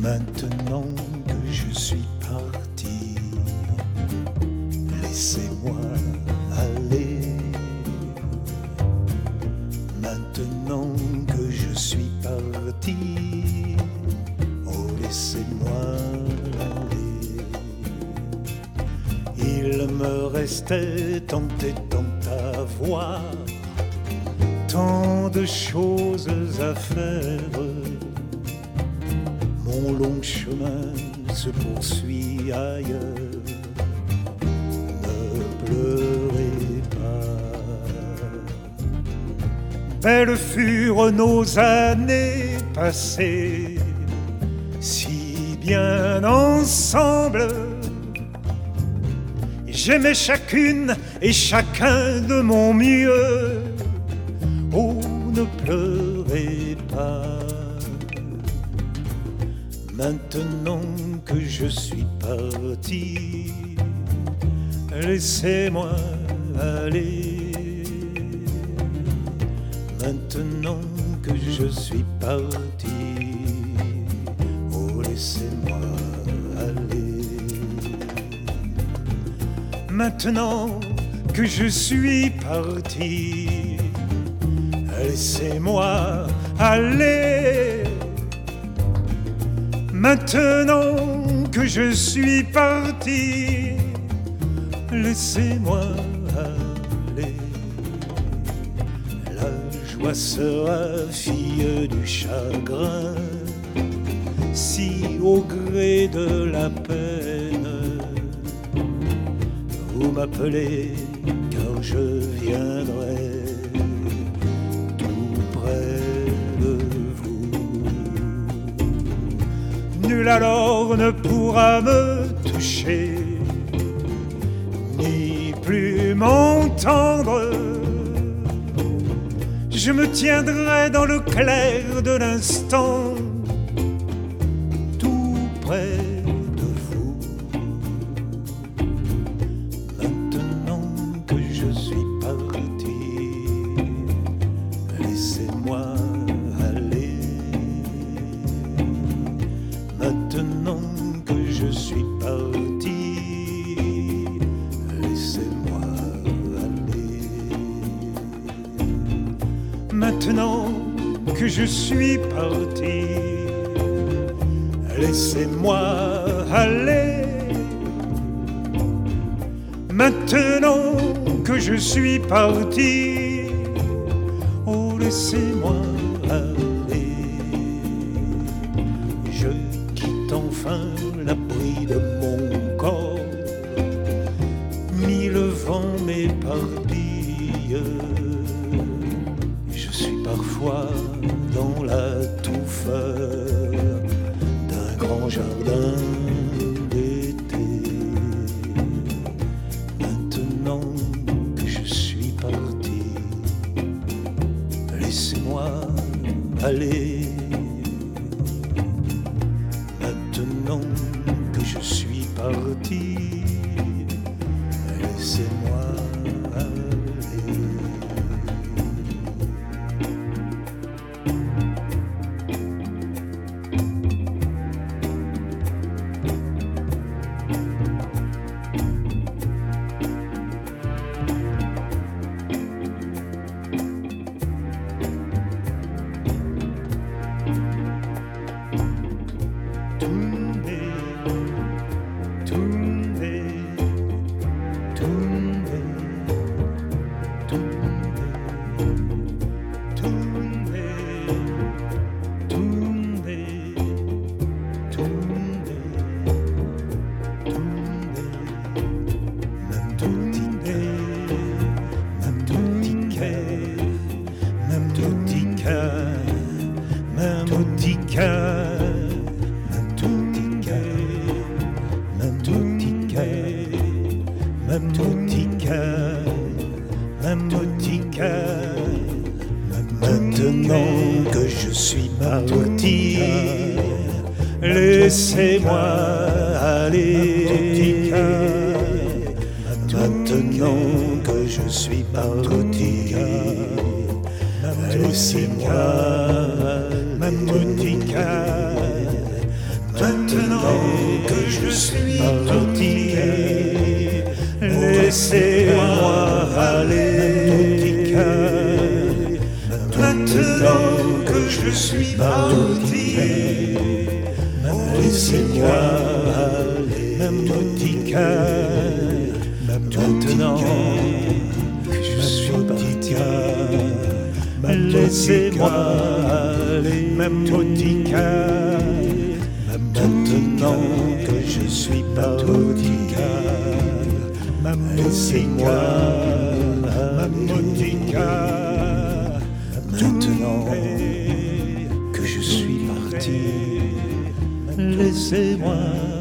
Maintenant que je suis parti, laissez-moi aller. Maintenant que je suis parti, oh laissez-moi aller. Il me restait tant et tant à voir, tant de choses à faire mon long chemin se poursuit ailleurs. Ne pleurez pas. Belles furent nos années passées, si bien ensemble. J'aimais chacune et chacun de mon mieux. Oh, ne pleurez pas. Maintenant que je suis parti, laissez-moi aller. Maintenant que je suis parti, oh laissez-moi aller. Maintenant que je suis parti, laissez-moi aller. Maintenant que je suis parti, laissez-moi aller. La joie sera fille du chagrin, si au gré de la peine, vous m'appelez car je viendrai tout près Nul alors ne pourra me toucher, ni plus m'entendre. Je me tiendrai dans le clair de l'instant, tout près de vous. Maintenant que je suis parti, laissez-moi Maintenant que je suis parti, laissez-moi aller. Maintenant que je suis parti, oh laissez-moi aller. Je quitte enfin l'abri de mon corps, vents m'éparpillent. Je jardin d'été. Maintenant que je suis parti, laissez-moi aller. Maintenant que je suis parti, Mamoutika. Maintenant que je suis parti, laissez-moi aller. Maintenant que je suis parti, laissez-moi, Monica. Maintenant que je suis parti, laissez-moi aller. Maintenant que je suis parti, laissez-moi aller, Monica. Maintenant que je suis parti, laissez-moi aller, Monica. Maintenant que je suis parti, laissez-moi, ma Monica. Maintenant que je suis parti, laissez-moi